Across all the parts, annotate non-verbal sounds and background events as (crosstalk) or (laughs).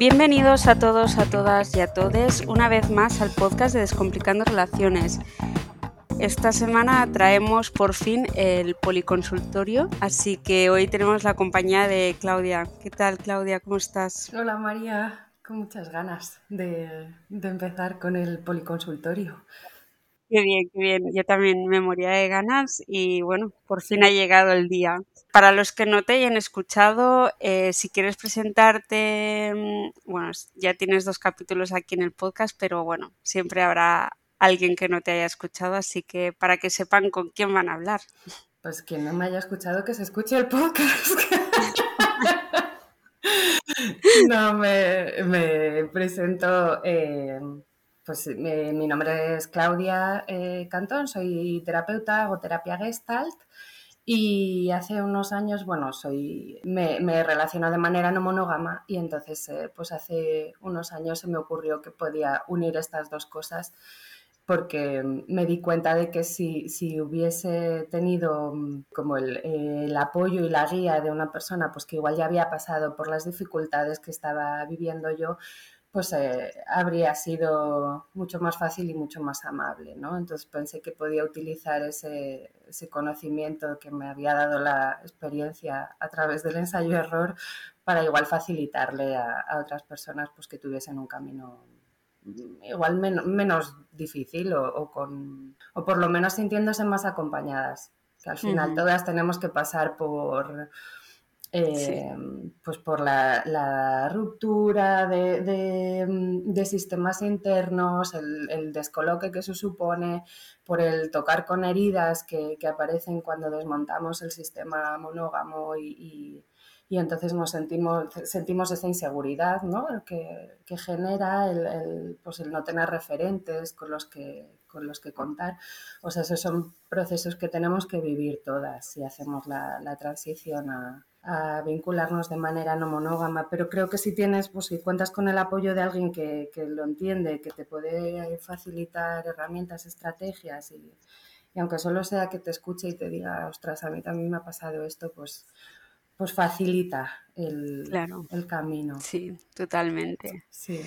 Bienvenidos a todos, a todas y a todes una vez más al podcast de Descomplicando Relaciones. Esta semana traemos por fin el policonsultorio, así que hoy tenemos la compañía de Claudia. ¿Qué tal, Claudia? ¿Cómo estás? Hola, María. Con muchas ganas de, de empezar con el policonsultorio. Qué bien, qué bien. Yo también me moría de ganas y bueno, por fin ha llegado el día. Para los que no te hayan escuchado, eh, si quieres presentarte, mm, bueno, ya tienes dos capítulos aquí en el podcast, pero bueno, siempre habrá alguien que no te haya escuchado, así que para que sepan con quién van a hablar. Pues quien no me haya escuchado, que se escuche el podcast. (laughs) no, me, presento. Eh, pues mi nombre es Claudia eh, Cantón, soy terapeuta, hago terapia gestalt y hace unos años, bueno, soy, me, me relaciono de manera no monógama y entonces, eh, pues hace unos años se me ocurrió que podía unir estas dos cosas porque me di cuenta de que si, si hubiese tenido mm, como el, el, apoyo y la guía de una persona, pues que igual ya había pasado por las dificultades que estaba viviendo yo, pues eh, habría sido mucho más fácil y mucho más amable, ¿no? Entonces pensé que podía utilizar ese, ese conocimiento que me había dado la experiencia a través del ensayo-error para igual facilitarle a, a, otras personas pues que tuviesen un camino igual menos difícil o, o, con, o por lo menos sintiéndose más acompañadas, que al final uh -huh. todas tenemos que pasar por eh, pues por la, la ruptura de, de, de, sistemas internos, el, el, descoloque que eso supone, por el tocar con heridas que, que aparecen cuando desmontamos el sistema monógamo y, y, y entonces nos sentimos, sentimos esa inseguridad ¿no? que, que genera el, el, pues el no tener referentes con los que con los que contar. O sea, esos son procesos que tenemos que vivir todas si hacemos la, la transición a, a vincularnos de manera no monógama, pero creo que si tienes, pues si cuentas con el apoyo de alguien que, que lo entiende, que te puede facilitar herramientas, estrategias y, y, aunque solo sea que te escuche y te diga, ostras, a mí también me ha pasado esto, pues, pues facilita el, claro. el camino. Sí, totalmente. Sí.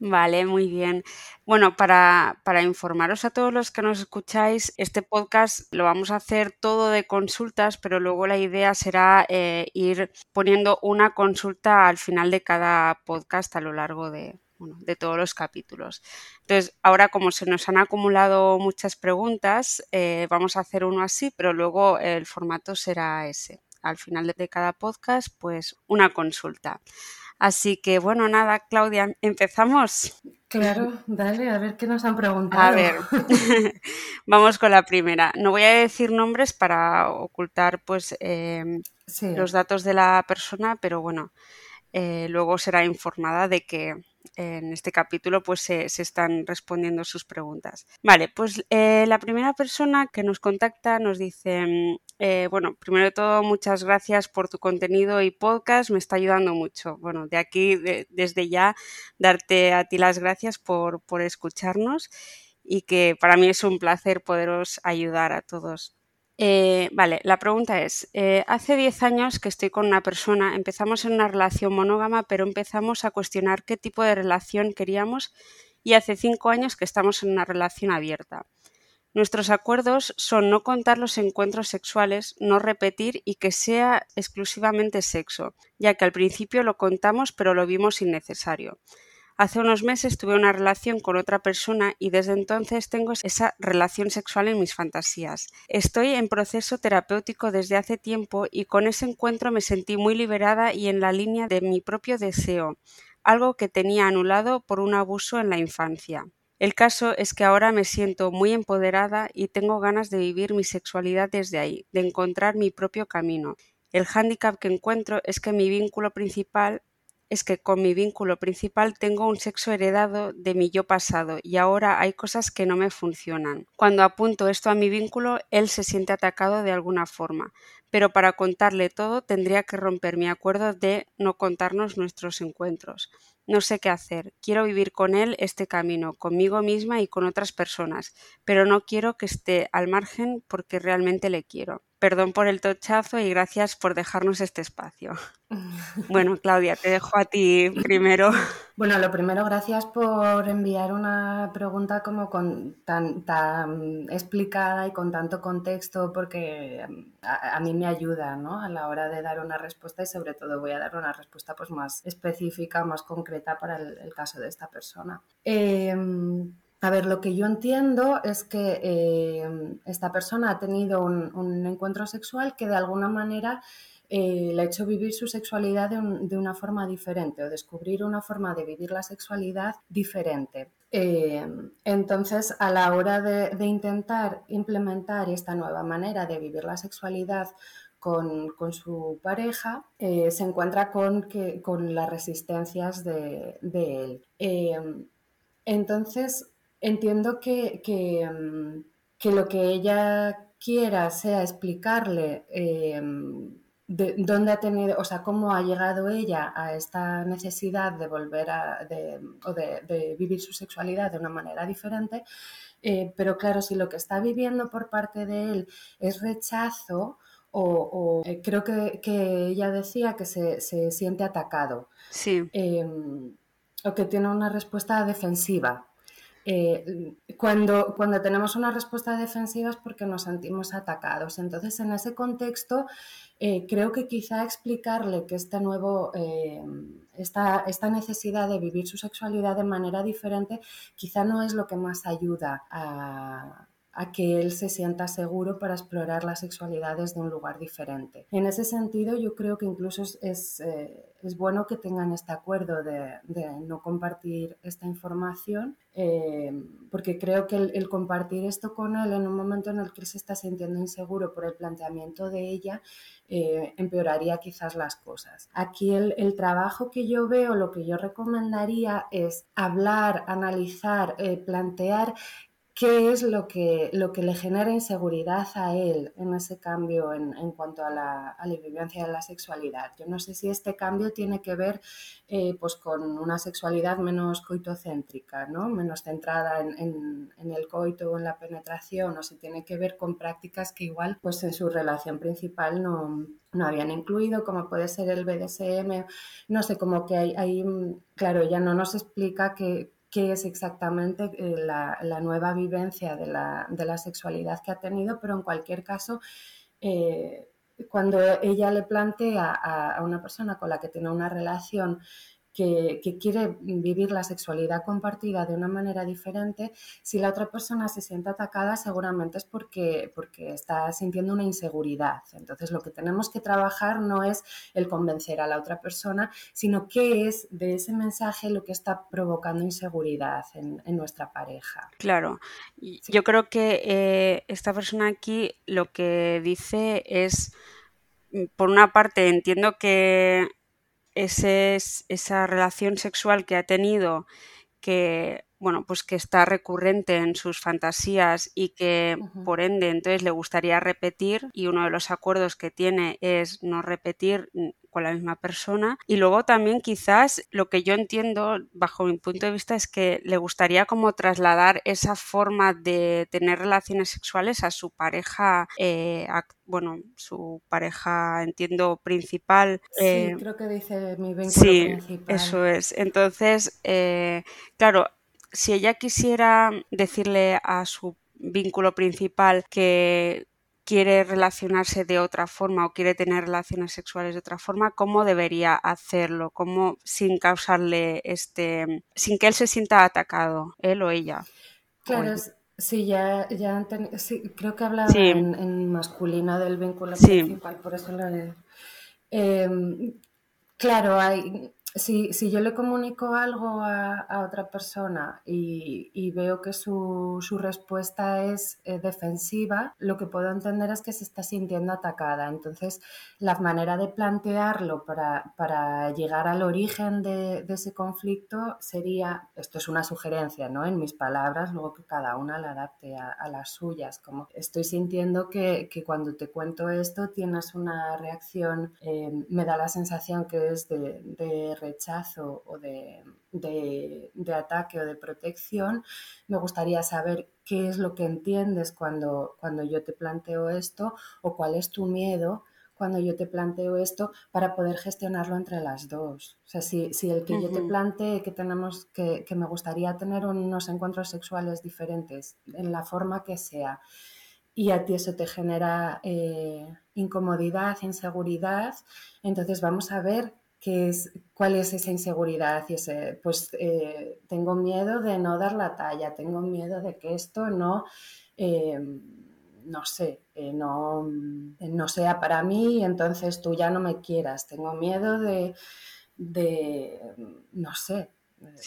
Vale, muy bien. Bueno, para, para, informaros a todos los que nos escucháis, este podcast lo vamos a hacer todo de consultas, pero luego la idea será eh, ir poniendo una consulta al final de cada podcast a lo largo de, bueno, de todos los capítulos. Entonces, ahora como se nos han acumulado muchas preguntas, eh, vamos a hacer uno así, pero luego el formato será ese. Al final de cada podcast, pues una consulta. Así que bueno, nada, Claudia, empezamos. Claro, dale, a ver qué nos han preguntado. A ver, (laughs) vamos con la primera. No voy a decir nombres para ocultar pues eh, sí. los datos de la persona, pero bueno, eh, luego será informada de que en este capítulo pues se, se, están respondiendo sus preguntas. Vale, pues eh, la primera persona que nos contacta nos dice, eh, bueno, primero de todo muchas gracias por tu contenido y podcast, me está ayudando mucho. Bueno, de aquí, de, desde ya, darte a ti las gracias por, por escucharnos y que para mí es un placer poderos ayudar a todos. Eh, vale, la pregunta es, eh, hace 10 años que estoy con una persona, empezamos en una relación monógama, pero empezamos a cuestionar qué tipo de relación queríamos y hace 5 años que estamos en una relación abierta. Nuestros acuerdos son no contar los encuentros sexuales, no repetir y que sea exclusivamente sexo, ya que al principio lo contamos pero lo vimos innecesario. Hace unos meses tuve una relación con otra persona y desde entonces tengo esa relación sexual en mis fantasías. Estoy en proceso terapéutico desde hace tiempo y con ese encuentro me sentí muy liberada y en la línea de mi propio deseo, algo que tenía anulado por un abuso en la infancia. El caso es que ahora me siento muy empoderada y tengo ganas de vivir mi sexualidad desde ahí, de encontrar mi propio camino. El hándicap que encuentro es que mi vínculo principal es que con mi vínculo principal tengo un sexo heredado de mi yo pasado y ahora hay cosas que no me funcionan. Cuando apunto esto a mi vínculo, él se siente atacado de alguna forma, pero para contarle todo tendría que romper mi acuerdo de no contarnos nuestros encuentros. No sé qué hacer. Quiero vivir con él este camino, conmigo misma y con otras personas, pero no quiero que esté al margen porque realmente le quiero. Perdón por el tochazo y gracias por dejarnos este espacio. Bueno, Claudia, te dejo a ti primero. Bueno, lo primero, gracias por enviar una pregunta como con tan, tan explicada y con tanto contexto, porque a, mí me ayuda ¿no? a la hora de dar una respuesta y sobre todo voy a dar una respuesta pues, más específica, más concreta para el, caso de esta persona. Em, a ver, lo que yo entiendo es que eh, esta persona ha tenido un, encuentro sexual que de alguna manera eh, le ha hecho vivir su sexualidad de, una forma diferente o descubrir una forma de vivir la sexualidad diferente. Eh, entonces, a la hora de, intentar implementar esta nueva manera de vivir la sexualidad con, su pareja, se encuentra con, las resistencias de él. entonces, entiendo mm, que, lo que ella quiera sea explicarle eh, de, dónde ha tenido, o sea, cómo ha llegado ella a esta necesidad de volver a, de, o de, vivir su sexualidad de una manera diferente, eh, pero claro, si lo que está viviendo por parte de él es rechazo, o, eh, creo que, ella decía que se, siente atacado. Sí. o que tiene una respuesta defensiva eh, cuando, cuando tenemos una respuesta defensiva es porque nos sentimos atacados. Entonces, en ese contexto, eh, creo que quizá explicarle que este nuevo, eh, esta, esta, necesidad de vivir su sexualidad de manera diferente, quizá no es lo que más ayuda a, a que él se sienta seguro para explorar la sexualidad desde un lugar diferente. En ese sentido, yo creo que incluso es, eh, bueno que tengan este acuerdo de, no compartir esta información, eh, porque creo que el, compartir esto con él en un momento en el que él se está sintiendo inseguro por el planteamiento de ella, eh, empeoraría quizás las cosas. Aquí el, el, trabajo que yo veo, lo que yo recomendaría es hablar, analizar, plantear qué es lo que, lo que le genera inseguridad a él en ese cambio en, cuanto a la, vivencia de la sexualidad. Yo no sé si este cambio tiene que ver eh, pues con una sexualidad menos coitocéntrica, ¿no? menos centrada en, el coito o en la penetración, o si tiene que ver con prácticas que igual pues en su relación principal no, no habían incluido, como puede ser el BDSM, no sé, como que hay, hay claro, ya no nos explica que qué es exactamente eh, la, nueva vivencia de la, sexualidad que ha tenido, pero en cualquier caso, eh, cuando ella le plantea a, una persona con la que tiene una relación que, quiere vivir la sexualidad compartida de una manera diferente, si la otra persona se siente atacada, seguramente es porque, porque está sintiendo una inseguridad. Entonces, lo que tenemos que trabajar no es el convencer a la otra persona, sino qué es de ese mensaje lo que está provocando inseguridad en, nuestra pareja. Claro, yo creo que eh, esta persona aquí lo que dice es, mm, por una parte, entiendo que ese, esa relación sexual que ha tenido que bueno, pues que está recurrente en sus fantasías y que por ende entonces le gustaría repetir y uno de los acuerdos que tiene es no repetir con la misma persona y luego también quizás lo que yo entiendo bajo mi punto de vista es que le gustaría como trasladar esa forma de tener relaciones sexuales a su pareja eh, bueno, su pareja, entiendo, principal. Sí, eh, creo que dice mi vínculo sí, Eso es. Entonces, eh, claro, si ella quisiera decirle a su vínculo principal que quiere relacionarse de otra forma o quiere tener relaciones sexuales de otra forma, ¿cómo debería hacerlo? ¿Cómo sin causarle este, sin que él se sienta atacado, él o ella? Claro, sí, ya, ya creo que hablaba en, masculino del vínculo principal, por eso lo he... Em, claro, hay, si, si, yo le comunico algo a, otra persona y, veo que su, respuesta es eh, defensiva, lo que puedo entender es que se está sintiendo atacada. Entonces, la manera de plantearlo para, llegar al origen de, ese conflicto sería, esto es una sugerencia, ¿no? En mis palabras, luego que cada una la adapte a, las suyas, como estoy sintiendo que, cuando te cuento esto tienes una reacción, eh, me da la sensación que es de rechazo o de, ataque o de protección, me gustaría saber qué es lo que entiendes cuando, cuando yo te planteo esto o cuál es tu miedo cuando yo te planteo esto para poder gestionarlo entre las dos. O sea, si, el que yo te plantee que tenemos que, que me gustaría tener unos encuentros sexuales diferentes en la forma que sea y a ti eso te genera eh, incomodidad, inseguridad, entonces vamos a ver qué es, cuál es esa inseguridad y ese, pues eh, tengo miedo de no dar la talla, tengo miedo de que esto no, eh, no sé, no, no sea para mí y entonces tú ya no me quieras, tengo miedo de, de no sé,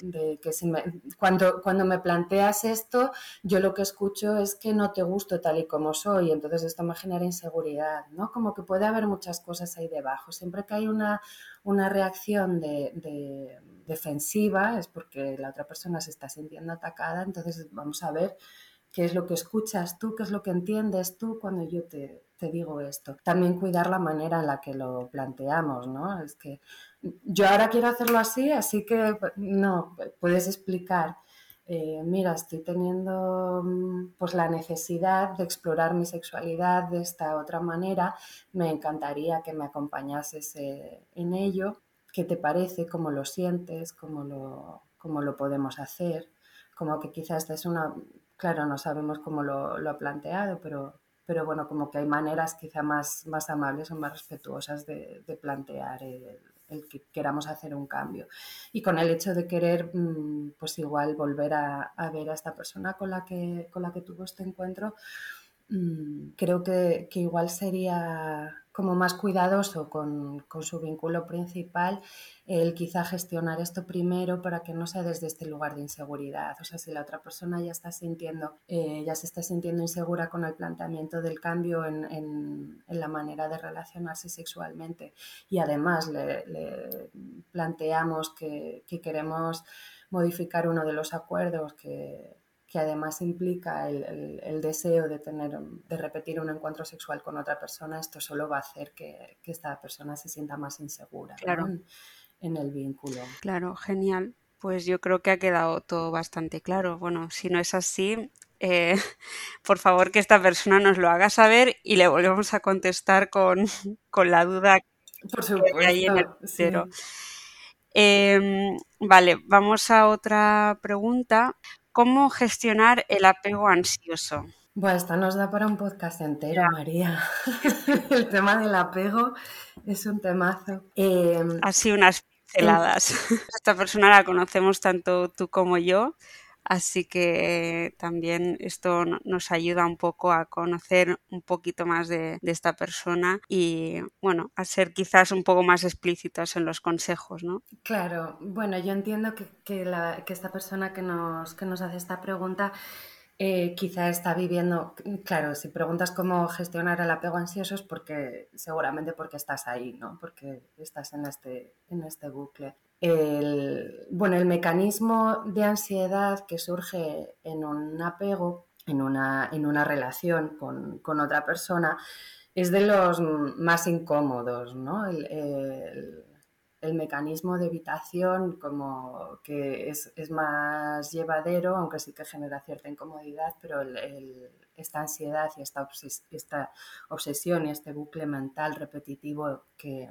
de que si me, cuando, cuando me planteas esto, yo lo que escucho es que no te gusto tal y como soy, entonces esto me genera inseguridad, ¿no? Como que puede haber muchas cosas ahí debajo. Siempre que hay una, una reacción de, defensiva es porque la otra persona se está sintiendo atacada, entonces vamos a ver qué es lo que escuchas tú, qué es lo que entiendes tú cuando yo te, te digo esto. También cuidar la manera en la que lo planteamos, ¿no? Es que yo ahora quiero hacerlo así, así que no, puedes explicar. Eh, mira, estoy teniendo mm, pues la necesidad de explorar mi sexualidad de esta otra manera, me encantaría que me acompañases eh, en ello. ¿Qué te parece? ¿Cómo lo sientes? ¿Cómo lo, cómo lo podemos hacer? Como que quizás es una, claro, no sabemos cómo lo, lo ha planteado, pero, pero bueno, como que hay maneras quizá más, más amables o más respetuosas de, de plantear el, el que queramos hacer un cambio. Y con el hecho de querer, mm, pues igual volver a, ver a esta persona con la que, con la que tuvo este encuentro, mm, creo que, que igual sería como más cuidadoso con, su vínculo principal, el quizá gestionar esto primero para que no sea desde este lugar de inseguridad. O sea, si la otra persona ya está sintiendo, eh, ya se está sintiendo insegura con el planteamiento del cambio en, la manera de relacionarse sexualmente y además le, planteamos que, que queremos modificar uno de los acuerdos que, que además implica el, deseo de, tener, de repetir un encuentro sexual con otra persona, esto solo va a hacer que, esta persona se sienta más insegura en, el vínculo. Claro, genial. Pues yo creo que ha quedado todo bastante claro. Bueno, si no es así, eh, (laughs) por favor que esta persona nos lo haga saber y le volvemos a contestar con, (laughs) la duda por supuesto, que hay en el cero. Em, vale, vamos a otra pregunta. ¿Cómo gestionar el apego ansioso? Bueno, esta nos da para un podcast entero, María. (laughs) el tema del apego es un temazo. Em, Así unas pinceladas. (laughs) Esta persona la conocemos tanto tú como yo, Así que también esto nos ayuda un poco a conocer un poquito más de, esta persona y, bueno, a ser quizás un poco más explícitos en los consejos, ¿no? Claro, bueno, yo entiendo que, que esta persona que nos, que nos hace esta pregunta eh, quizá está viviendo, claro, si preguntas cómo gestionar el apego ansioso es porque seguramente porque estás ahí, ¿no? Porque estás en este, en este bucle. El, bueno, el mecanismo de ansiedad que surge en un apego, en una, en una relación con, con otra persona, es de los más incómodos, ¿no? el, mecanismo de evitación como que es, más llevadero, aunque sí que genera cierta incomodidad, pero esta ansiedad y esta, esta, obsesión y este bucle mental repetitivo que,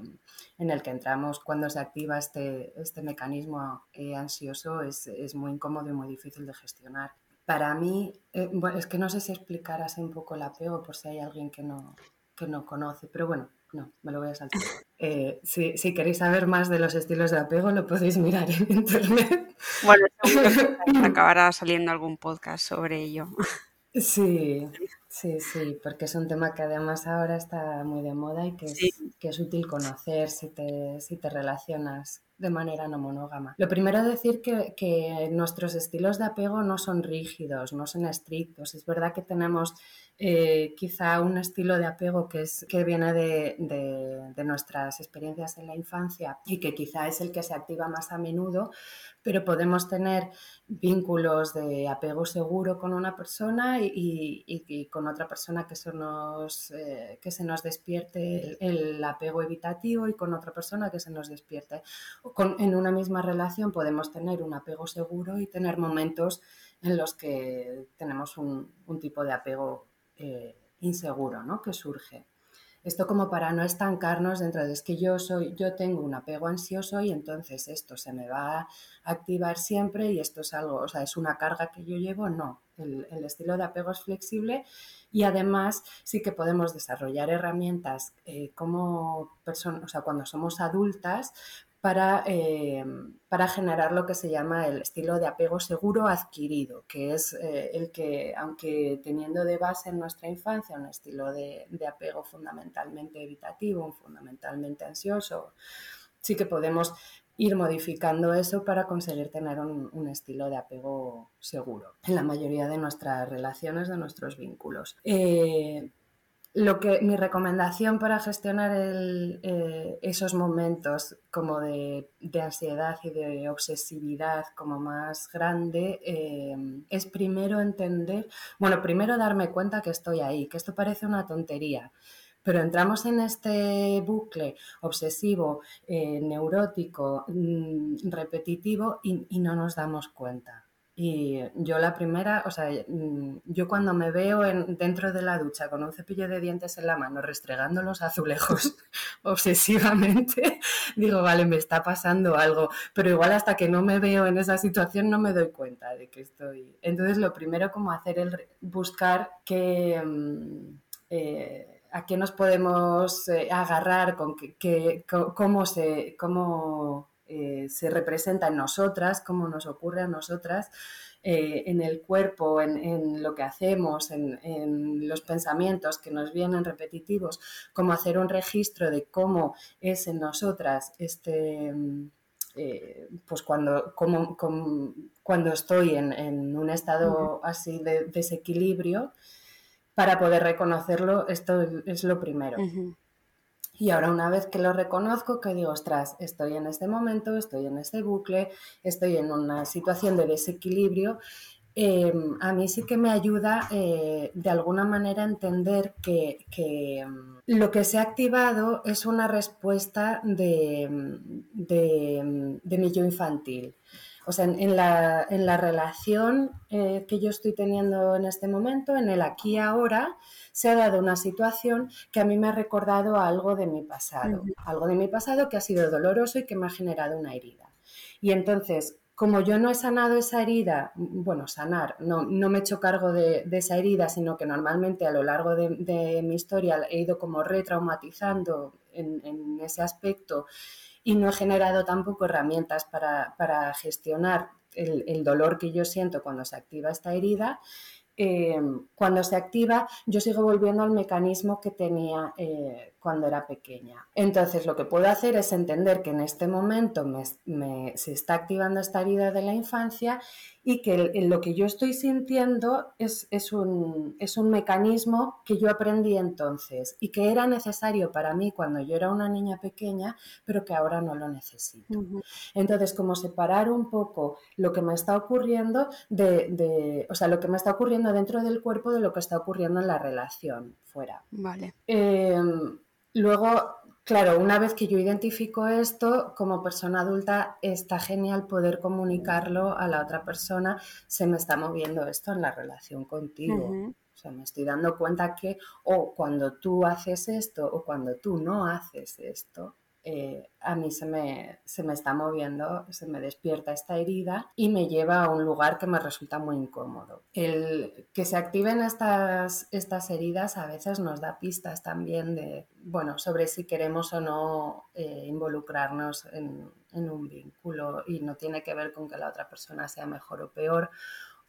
en el que entramos cuando se activa este, este mecanismo eh, ansioso es, muy incómodo y muy difícil de gestionar. Para mí, eh, es que no sé si explicar así un poco el apego por si hay alguien que no, que no conoce, pero bueno, no, me lo voy a saltar. Eh, si, queréis saber más de los estilos de apego, lo podéis mirar en internet. Bueno, (laughs) acabará saliendo algún podcast sobre ello. Sí, sí, sí, porque es un tema que además ahora está muy de moda y que es, que es útil conocer si te, si te relacionas de manera no monógama. Lo primero decir que, que nuestros estilos de apego no son rígidos, no son estrictos. Es verdad que tenemos eh, quizá un estilo de apego que, es, que viene de, de, nuestras experiencias en la infancia y que quizá es el que se activa más a menudo, pero podemos tener vínculos de apego seguro con una persona y, y, con otra persona que se nos, eh, que se nos despierte el, apego evitativo y con otra persona que se nos despierte. Con, en una misma relación podemos tener un apego seguro y tener momentos en los que tenemos un, un tipo de apego eh, inseguro ¿no? que surge. Esto como para no estancarnos dentro de es que yo soy, yo tengo un apego ansioso y entonces esto se me va a activar siempre y esto es algo, o sea, es una carga que yo llevo, no. El, estilo de apego es flexible y además sí que podemos desarrollar herramientas eh, como personas, o sea, cuando somos adultas para, eh, para, generar lo que se llama el estilo de apego seguro adquirido, que es eh, el que, aunque teniendo de base en nuestra infancia un estilo de, apego fundamentalmente evitativo, fundamentalmente ansioso, sí que podemos ir modificando eso para conseguir tener un, estilo de apego seguro en la mayoría de nuestras relaciones, de nuestros vínculos. Eh, lo que mi recomendación para gestionar eh, esos momentos como de, ansiedad y de obsesividad como más grande eh, es primero entender, bueno, primero darme cuenta que estoy ahí, que esto parece una tontería, pero entramos en este bucle obsesivo, eh, neurótico, mm, repetitivo y no nos damos cuenta. Y yo la primera, o sea, mm, yo cuando me veo en, dentro de la ducha con un cepillo de dientes en la mano, restregando los azulejos (laughs) obsesivamente, (laughs) digo, vale, me está pasando algo, pero igual hasta que no me veo en esa situación no me doy cuenta de que estoy. Entonces, lo primero como hacer es buscar que... Mm, eh, a qué nos podemos eh, agarrar, con que, cómo se, cómo eh, se representa en nosotras, cómo nos ocurre a nosotras, eh, en el cuerpo, en, lo que hacemos, en, los pensamientos que nos vienen repetitivos, cómo hacer un registro de cómo es en nosotras este... Eh, pues cuando, cuando estoy en, un estado así de desequilibrio, para poder reconocerlo, esto es lo primero. Y ahora una vez que lo reconozco, que digo, ostras, estoy en este momento, estoy en este bucle, estoy en una situación de desequilibrio, em, a mí sí que me ayuda eh, de alguna manera a entender que, em, lo que se ha activado es una respuesta de, de, mi yo infantil. O sea, en, la, en la, relación eh, que yo estoy teniendo en este momento, en el aquí y ahora, se ha dado una situación que a mí me ha recordado algo de mi pasado, algo de mi pasado que ha sido doloroso y que me ha generado una herida. Y entonces, como yo no he sanado esa herida, bueno, sanar, no, no me he hecho cargo de, esa herida, sino que normalmente a lo largo de, mi historia he ido como retraumatizando en, ese aspecto y no he generado tampoco herramientas para, gestionar el, el, dolor que yo siento cuando se activa esta herida, Em, cuando se activa, yo sigo volviendo al mecanismo que tenía eh, cuando era pequeña. Entonces, lo que puedo hacer es entender que en este momento se está activando esta herida de la infancia y que lo que yo estoy sintiendo es, es, un, es, un, mecanismo que yo aprendí entonces y que era necesario para mí cuando yo era una niña pequeña, pero que ahora no lo necesito. Entonces, como separar un poco lo que me está ocurriendo de, de, o sea, lo que me está ocurriendo dentro del cuerpo de lo que está ocurriendo en la relación fuera. Vale. Em, luego, Claro, una vez que yo identifico esto, como persona adulta, está genial poder comunicarlo a la otra persona. Se me está moviendo esto en la relación contigo. O sea, me estoy dando cuenta que, o cuando tú haces esto, o cuando tú no haces esto, eh, a mí se me, se me está moviendo, se me despierta esta herida y me lleva a un lugar que me resulta muy incómodo. El que se activen estas, estas heridas a veces nos da pistas también de, bueno, sobre si queremos o no eh, involucrarnos en, en un vínculo y no tiene que ver con que la otra persona sea mejor o peor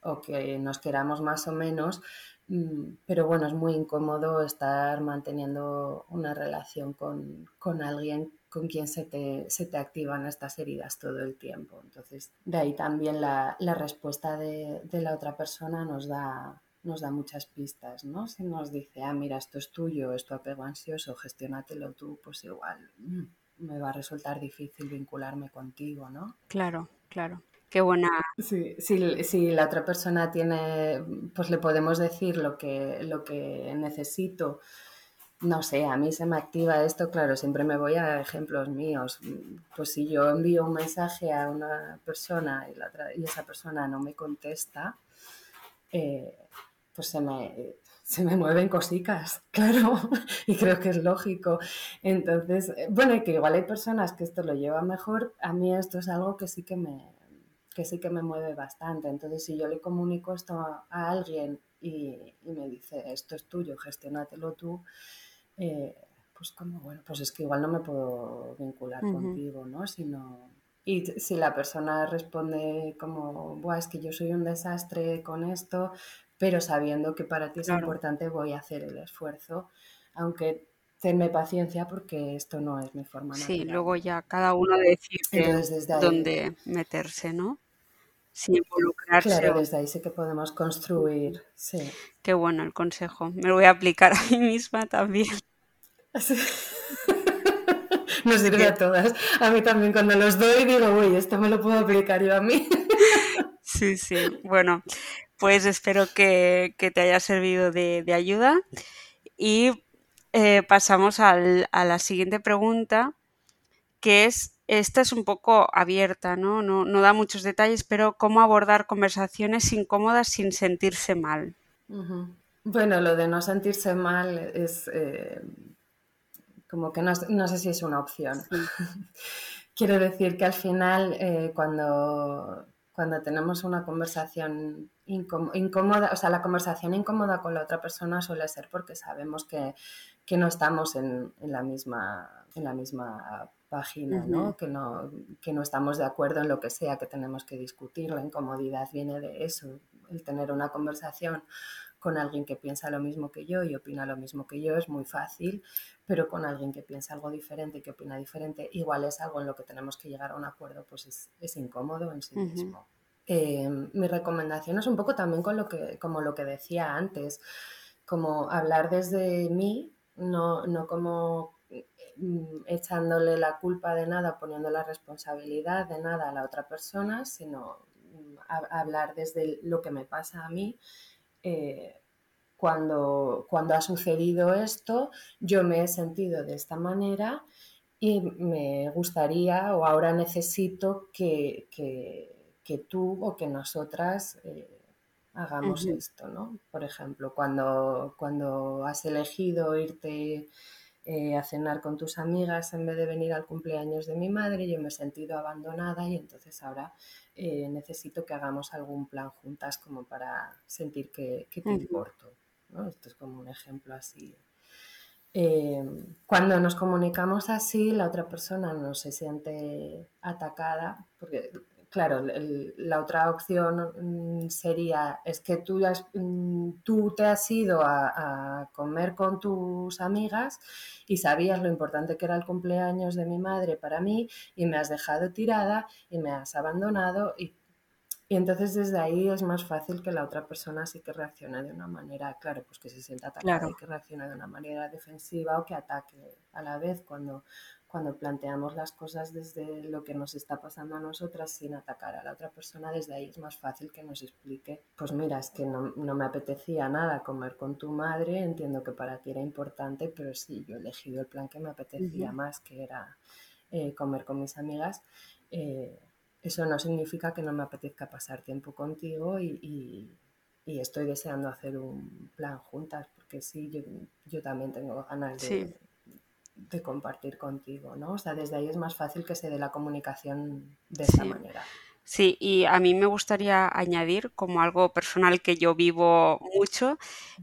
o que nos queramos más o menos, mm, pero bueno, es muy incómodo estar manteniendo una relación con, con alguien con quien se te, se te, activan estas heridas todo el tiempo. Entonces, de ahí también la, la respuesta de, de, la otra persona nos da, nos da muchas pistas, ¿no? Si nos dice, ah, mira, esto es tuyo, es tu apego ansioso, gestiónatelo tú, pues igual mm, me va a resultar difícil vincularme contigo, ¿no? Claro, claro. Qué buena. Sí, si, la otra persona tiene, pues le podemos decir lo que, lo que necesito. No sé, a mí se me activa esto, claro, siempre me voy a ejemplos míos. Pues si yo envío un mensaje a una persona y, y esa persona no me contesta, eh, pues se me, se me mueven cositas, (laughs) claro, y creo que es lógico. Entonces, eh, bueno, que igual hay personas que esto lo llevan mejor, a mí esto es algo que sí que me, que sí que me mueve bastante. Entonces, si yo le comunico esto a, alguien y, me dice, esto es tuyo, gestionatelo tú, eh, pues como, bueno, pues es que igual no me puedo vincular contigo, ¿no? Sino, y si la persona responde como, Buah, es que yo soy un desastre con esto, pero sabiendo que para ti es importante, voy a hacer el esfuerzo, aunque tenme paciencia porque esto no es mi forma natural. Sí, luego ya cada uno decide dónde meterse, ¿no? Sin involucrarse. Claro, desde ahí sí que podemos construir, sí. Qué bueno el consejo. Me lo voy a aplicar (laughs) a mí misma también. (laughs) Nos sirve a todas. A mí también cuando los doy digo, uy, esto me lo puedo aplicar yo a mí. (laughs) Sí, sí. Bueno, pues espero que, te haya servido de, ayuda y eh, pasamos a la siguiente pregunta, que es, esta es un poco abierta, ¿no? No, da muchos detalles, pero ¿cómo abordar conversaciones incómodas sin sentirse mal? Bueno, lo de no sentirse mal es eh, como que no, sé si es una opción. (laughs) Quiero decir que al final, eh, cuando, cuando tenemos una conversación incómoda, o sea, la conversación incómoda con la otra persona suele ser porque sabemos que, no estamos en, la misma, en la misma página, ¿no? Que, ¿no? que no estamos de acuerdo en lo que sea que tenemos que discutir. La incomodidad viene de eso, el tener una conversación con alguien que piensa lo mismo que yo y opina lo mismo que yo es muy fácil, pero con alguien que piensa algo diferente y que opina diferente, igual es algo en lo que tenemos que llegar a un acuerdo, pues es, incómodo en sí mismo. Eh, mi recomendación es un poco también con lo que, como lo que decía antes, como hablar desde mí, no, no como mm, echándole la culpa de nada, poniendo la responsabilidad de nada a la otra persona, sino mm, hablar desde lo que me pasa a mí. Eh, cuando, cuando ha sucedido esto, yo me he sentido de esta manera y me gustaría o ahora necesito que que tú o que nosotras eh, hagamos esto, ¿no? Por ejemplo, cuando, cuando has elegido irte eh, a cenar con tus amigas en vez de venir al cumpleaños de mi madre, yo me he sentido abandonada y entonces ahora eh, necesito que hagamos algún plan juntas como para sentir que, te importo. ¿no? Esto es como un ejemplo así. cuando nos comunicamos así, la otra persona no se siente atacada, porque claro, la otra opción mm, sería, es que tú, mm, tú te has ido a, comer con tus amigas y sabías lo importante que era el cumpleaños de mi madre para mí y me has dejado tirada y me has abandonado y, entonces desde ahí es más fácil que la otra persona sí que reaccione de una manera, claro, pues que se sienta atacada y que reaccione de una manera defensiva o que ataque a la vez cuando cuando planteamos las cosas desde lo que nos está pasando a nosotras sin atacar a la otra persona, desde ahí es más fácil que nos explique, pues mira, es que no, me apetecía nada comer con tu madre, entiendo que para ti era importante, pero sí, yo he elegido el plan que me apetecía más, que era eh, comer con mis amigas. Eh, eso no significa que no me apetezca pasar tiempo contigo y, estoy deseando hacer un plan juntas, porque sí, yo, también tengo ganas de, de compartir contigo, ¿no? O sea, desde ahí es más fácil que se dé la comunicación de esa manera. Sí, y a mí me gustaría añadir como algo personal que yo vivo mucho,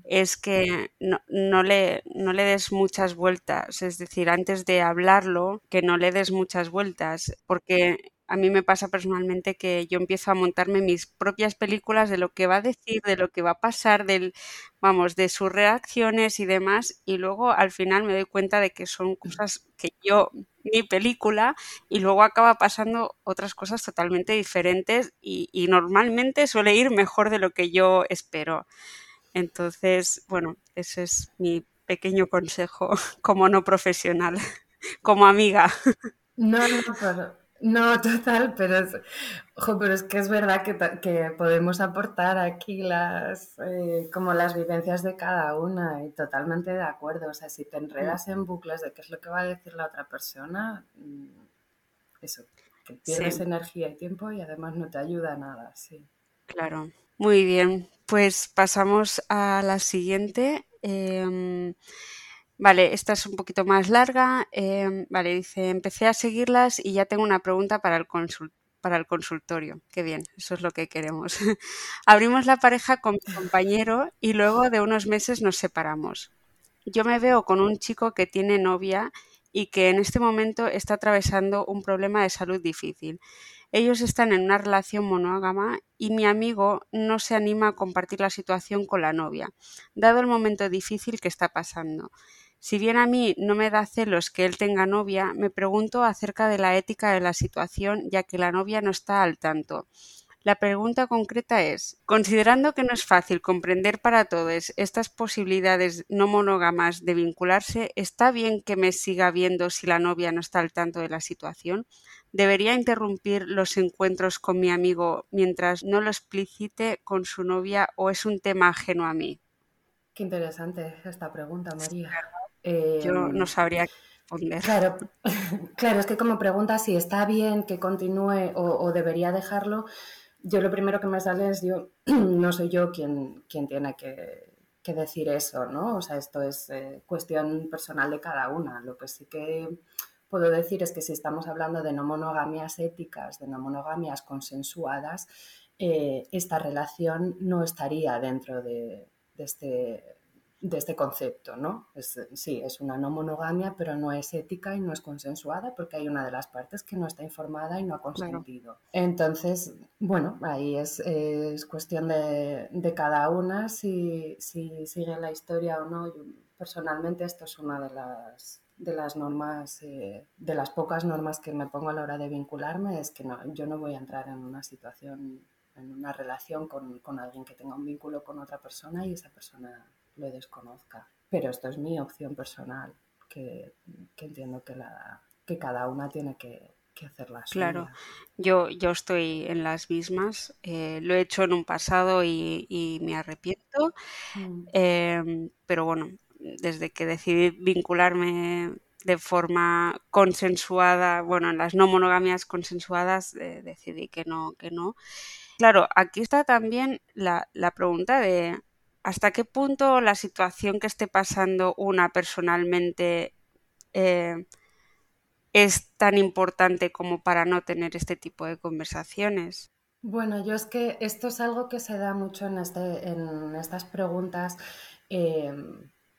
es que no, no, le, no le des muchas vueltas, es decir, antes de hablarlo, que no le des muchas vueltas, porque a mí me pasa personalmente que yo empiezo a montarme mis propias películas de lo que va a decir, de lo que va a pasar, del, vamos, de sus reacciones y demás, y luego al final me doy cuenta de que son cosas que yo, mi película, y luego acaba pasando otras cosas totalmente diferentes y, normalmente suele ir mejor de lo que yo espero. Entonces, bueno, ese es mi pequeño consejo (laughs) como no profesional, como amiga. No, no, pero, no, total, pero es, pero es que es verdad que, que podemos aportar aquí las eh, como las vivencias de cada una y totalmente de acuerdo. O sea, si te enredas en bucles de qué es lo que va a decir la otra persona, mm, eso, que pierdes energía y tiempo y además no te ayuda a nada, sí. Claro. Muy bien, pues pasamos a la siguiente. Em, vale, esta es un poquito más larga. Em, vale, dice, empecé a seguirlas y ya tengo una pregunta para el, para el consultorio. Qué bien, eso es lo que queremos. (laughs) Abrimos la pareja con mi compañero y luego de unos meses nos separamos. Yo me veo con un chico que tiene novia y que en este momento está atravesando un problema de salud difícil. Ellos están en una relación monógama y mi amigo no se anima a compartir la situación con la novia, dado el momento difícil que está pasando. Si bien a mí no me da celos que él tenga novia, me pregunto acerca de la ética de la situación ya que la novia no está al tanto. La pregunta concreta es, considerando que no es fácil comprender para todos estas posibilidades no monógamas de vincularse, ¿está bien que me siga viendo si la novia no está al tanto de la situación? ¿Debería interrumpir los encuentros con mi amigo mientras no lo explicite con su novia o es un tema ajeno a mí? Qué interesante esta pregunta, María. Yo no em, sabría responder. Claro, (laughs) claro, es que como pregunta si está bien que continúe o debería dejarlo, yo lo primero que me sale es yo, (clears throat) no soy yo quien, quien tiene que, decir eso, ¿no? O sea, esto es eh, cuestión personal de cada una. Lo que sí que puedo decir es que si estamos hablando de no monogamias éticas, de no monogamias consensuadas, eh, esta relación no estaría dentro de, de este de este concepto, ¿no? Es, sí, es una no monogamia, pero no es ética y no es consensuada porque hay una de las partes que no está informada y no ha consentido. Entonces, bueno, ahí es, cuestión de, cada una si, si, sigue la historia o no. personalmente esto es una de las de las normas, eh, de las pocas normas que me pongo a la hora de vincularme, es que no, yo no voy a entrar en una situación, en una relación con, con alguien que tenga un vínculo con otra persona y esa persona lo desconozca. Pero esto es mi opción personal, que, entiendo que, la, que cada una tiene que, que hacer la Claro, yo, yo estoy en las mismas. Eh, lo he hecho en un pasado y, me arrepiento. Mm. Em, pero bueno, desde que decidí vincularme de forma consensuada, bueno, en las no monogamias consensuadas, eh, decidí que no, que no. Claro, aquí está también la, la pregunta de hasta qué punto la situación que esté pasando una personalmente eh, es tan importante como para no tener este tipo de conversaciones. Bueno, yo es que esto es algo que se da mucho en, este, estas preguntas. Eh,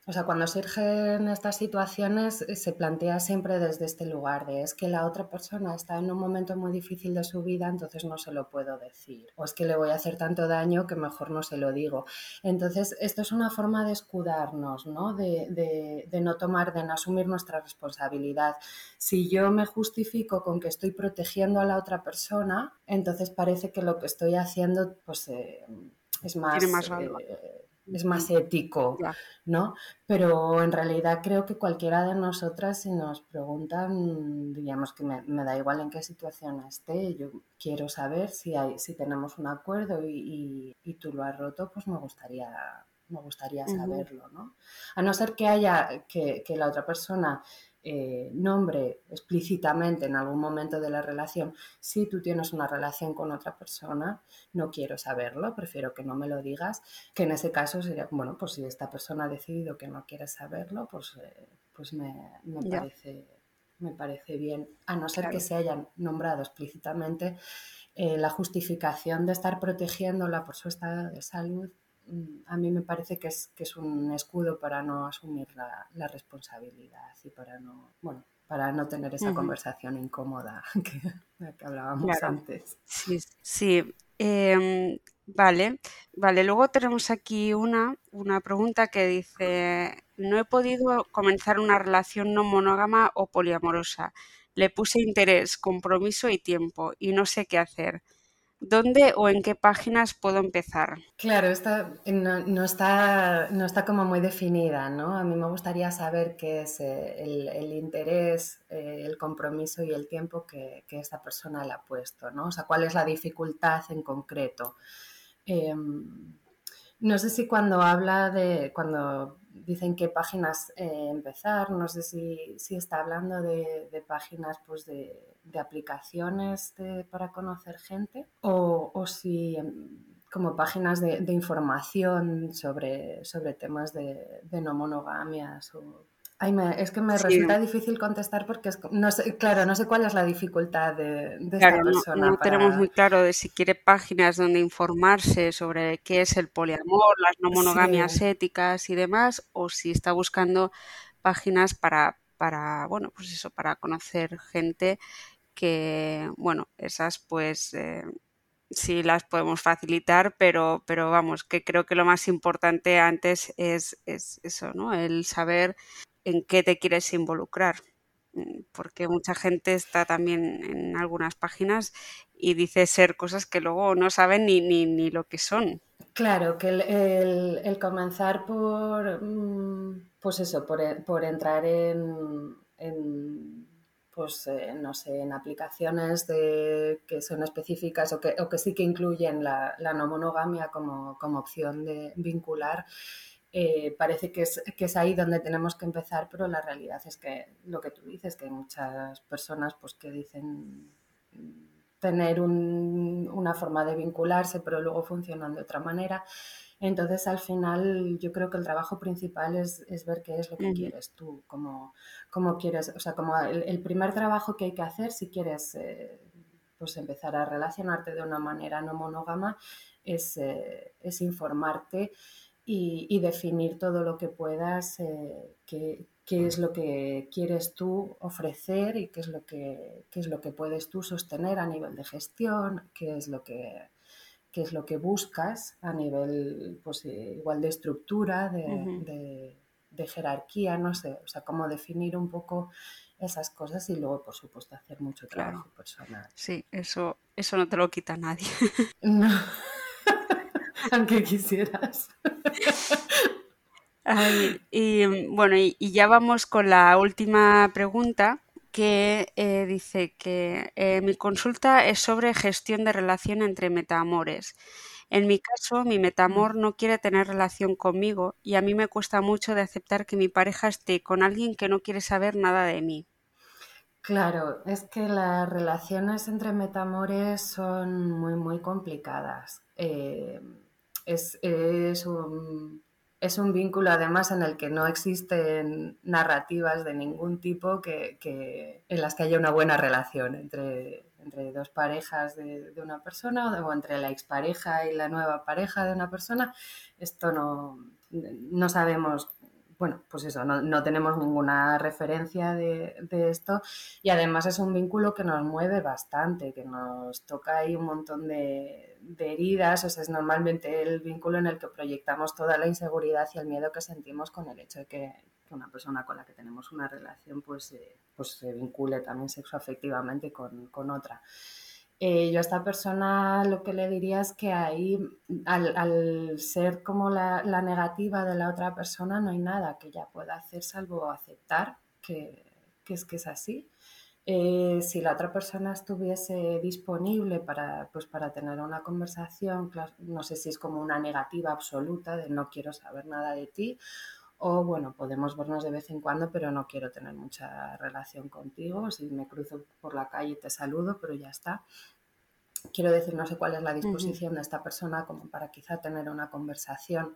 o sea, cuando surgen estas situaciones eh, se plantea siempre desde este lugar de es que la otra persona está en un momento muy difícil de su vida, entonces no se lo puedo decir. O es que le voy a hacer tanto daño que mejor no se lo digo. Entonces, esto es una forma de escudarnos, ¿no? De, de, no tomar, de no asumir nuestra responsabilidad. Si yo me justifico con que estoy protegiendo a la otra persona, entonces parece que lo que estoy haciendo pues, eh, es más... más eh, es más ético, ¿no? Pero en realidad creo que cualquiera de nosotras, si nos preguntan, diríamos que me, da igual en qué situación esté, yo quiero saber si, hay, si tenemos un acuerdo y, tú lo has roto, pues me gustaría, me gustaría saberlo, ¿no? A no ser que haya, que, que la otra persona eh, nombre explícitamente en algún momento de la relación, si tú tienes una relación con otra persona, no quiero saberlo, prefiero que no me lo digas, que en ese caso sería, bueno, pues si esta persona ha decidido que no quiere saberlo, pues, eh, pues me, parece, me parece bien, a no ser que se hayan nombrado explícitamente eh, la justificación de estar protegiéndola por su estado de salud a mí me parece que es, que es un escudo para no asumir la, responsabilidad y para no, bueno, para no tener esa conversación incómoda (laughs) que, hablábamos antes. Sí, sí. Em, vale, vale. Luego tenemos aquí una, una pregunta que dice, no he podido comenzar una relación no monógama o poliamorosa. Le puse interés, compromiso y tiempo y no sé qué hacer. ¿Dónde o en qué páginas puedo empezar? Claro, está, no, está, no está como muy definida, ¿no? A mí me gustaría saber qué es eh, el, interés, eh, el compromiso y el tiempo que, que, esta persona le ha puesto, ¿no? O sea, cuál es la dificultad en concreto. Em, no sé si cuando habla de, cuando dicen qué páginas eh, empezar, no sé si, está hablando de, páginas pues de, aplicaciones para conocer gente o, si em, como páginas de, información sobre, sobre temas de, no monogamias o es que me resulta difícil contestar porque no sé, claro, no sé cuál es la dificultad de, esta persona. No, tenemos muy claro de si quiere páginas donde informarse sobre qué es el poliamor, las no monogamias éticas y demás, o si está buscando páginas para, para, bueno, pues eso, para conocer gente que, bueno, esas pues eh, sí las podemos facilitar, pero, pero vamos, que creo que lo más importante antes es, es eso, ¿no? El saber en qué te quieres involucrar, mm, porque mucha gente está también en algunas páginas y dice ser cosas que luego no saben ni, ni, lo que son. Claro, que el, comenzar por, mm, pues eso, por, entrar en, pues eh, no sé, en aplicaciones que son específicas o que, o que sí que incluyen la, la no monogamia como, como opción de vincular, eh, parece que es, que es ahí donde tenemos que empezar, pero la realidad es que lo que tú dices, que hay muchas personas pues, que dicen tener una forma de vincularse, pero luego funcionan de otra manera. Entonces, al final, yo creo que el trabajo principal es, ver qué es lo que quieres tú, cómo, cómo, quieres, o sea, como el, primer trabajo que hay que hacer si quieres eh, pues empezar a relacionarte de una manera no monógama es, eh, es informarte y, definir todo lo que puedas, eh, qué, es lo que quieres tú ofrecer y qué es, lo que, es lo que puedes tú sostener a nivel de gestión, qué es lo que, es lo que buscas a nivel pues, eh, igual de estructura, de, jerarquía, no sé, o sea, cómo definir un poco esas cosas y luego, por supuesto, hacer mucho trabajo personal. Sí, eso, eso no te lo quita nadie. (laughs) No. (laughs) (laughs) aunque quisieras. (laughs) y bueno, y, ya vamos con la última pregunta que eh, dice que eh, mi consulta es sobre gestión de relación entre metamores. En mi caso, mi metamor no quiere tener relación conmigo y a mí me cuesta mucho de aceptar que mi pareja esté con alguien que no quiere saber nada de mí. Claro, es que las relaciones entre metamores son muy, muy complicadas. Eh, es, es, un, es, un, vínculo además en el que no existen narrativas de ningún tipo que, que en las que haya una buena relación entre, entre dos parejas de, de, una persona o entre la expareja y la nueva pareja de una persona. Esto no, no sabemos bueno, pues eso, no, tenemos ninguna referencia de, esto y además es un vínculo que nos mueve bastante, que nos toca ahí un montón de, heridas, o sea, es normalmente el vínculo en el que proyectamos toda la inseguridad y el miedo que sentimos con el hecho de que, una persona con la que tenemos una relación pues, eh, pues se vincule también sexoafectivamente con, con otra. Eh, yo a esta persona lo que le diría es que ahí, al, ser como la, negativa de la otra persona, no hay nada que ella pueda hacer salvo aceptar que, es que es así. Eh, si la otra persona estuviese disponible para, pues, para tener una conversación, no sé si es como una negativa absoluta de no quiero saber nada de ti, o bueno, podemos vernos de vez en cuando, pero no quiero tener mucha relación contigo. Si me cruzo por la calle te saludo, pero ya está. Quiero decir, no sé cuál es la disposición de esta persona como para quizá tener una conversación,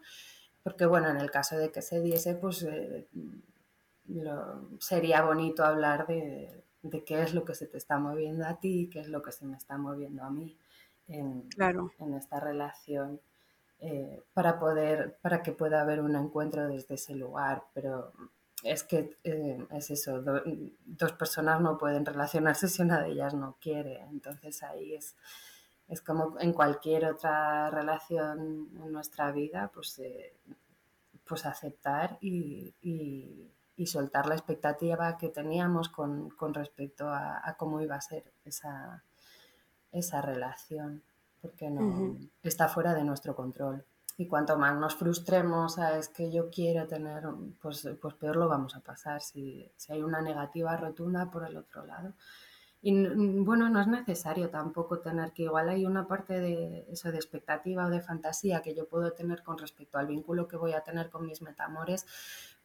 porque bueno, en el caso de que se diese, pues eh, sería bonito hablar de, qué es lo que se te está moviendo a ti, qué es lo que se me está moviendo a mí en, en esta relación eh, para poder, para que pueda haber un encuentro desde ese lugar. Pero es que eh, es eso, dos personas no pueden relacionarse si una de ellas no quiere. Entonces ahí es, es como en cualquier otra relación en nuestra vida, pues, eh, pues aceptar y, y, soltar la expectativa que teníamos con, respecto a, a, cómo iba a ser esa, esa relación. Porque no está fuera de nuestro control. Y cuanto más nos frustremos, es que yo quiero tener, pues, pues peor lo vamos a pasar si, si hay una negativa rotunda por el otro lado. Y bueno, no es necesario tampoco tener que igual hay una parte de eso de expectativa o de fantasía que yo puedo tener con respecto al vínculo que voy a tener con mis metamores,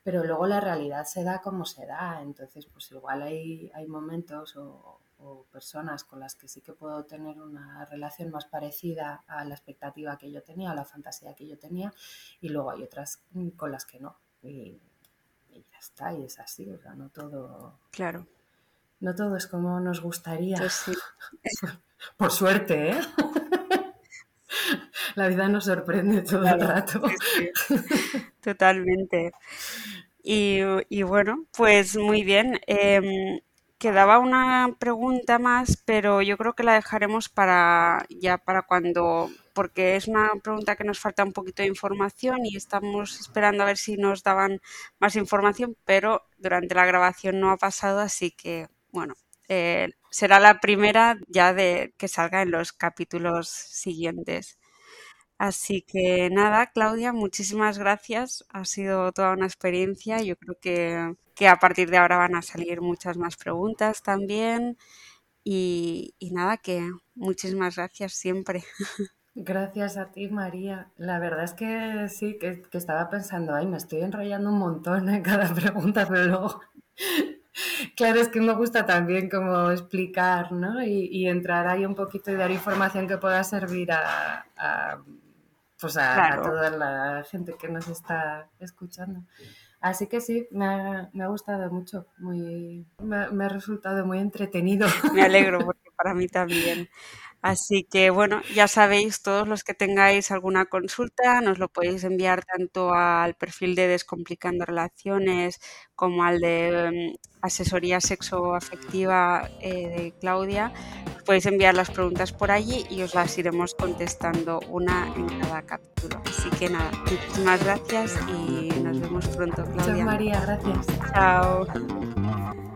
pero luego la realidad se da como se da. Entonces, pues igual hay, hay momentos o, o personas con las que sí que puedo tener una relación más parecida a la expectativa que yo tenía, a la fantasía que yo tenía, y luego hay otras con las que no. Y, ya está, y es así, o sea, no todo. Claro. No todo es como nos gustaría. Pues (laughs) Por suerte, ¿eh? (laughs) La vida nos sorprende todo el rato. Totalmente. Y, y, bueno, pues muy bien. Eh, Quedaba una pregunta más, pero yo creo que la dejaremos para ya para cuando, porque es una pregunta que nos falta un poquito de información y estamos esperando a ver si nos daban más información, pero durante la grabación no ha pasado, así que bueno, eh, será la primera ya de que salga en los capítulos siguientes. Así que nada, Claudia, muchísimas gracias. Ha sido toda una experiencia. Yo creo que, que a partir de ahora van a salir muchas más preguntas también. Y, nada, que muchísimas gracias siempre. (laughs) Gracias a ti, María. La verdad es que sí, que, estaba pensando, ay, me estoy enrollando un montón en cada (laughs) pregunta, pero luego (laughs) Claro, es que me gusta también como explicar, ¿no? Y, entrar ahí un poquito y dar información que pueda servir a, pues a, toda la gente que nos está escuchando. Así que sí, me ha, me ha gustado mucho, muy, me, me, ha resultado muy entretenido. Me alegro porque para mí también. Así que bueno, ya sabéis, todos los que tengáis alguna consulta, nos lo podéis enviar tanto al perfil de Descomplicando Relaciones como al de mm, Asesoría Sexoafectiva eh, de Claudia. Podéis enviar las preguntas por allí y os las iremos contestando una en cada capítulo. Así que nada, muchísimas gracias y nos vemos pronto, Claudia. Chao, María, gracias. Chao.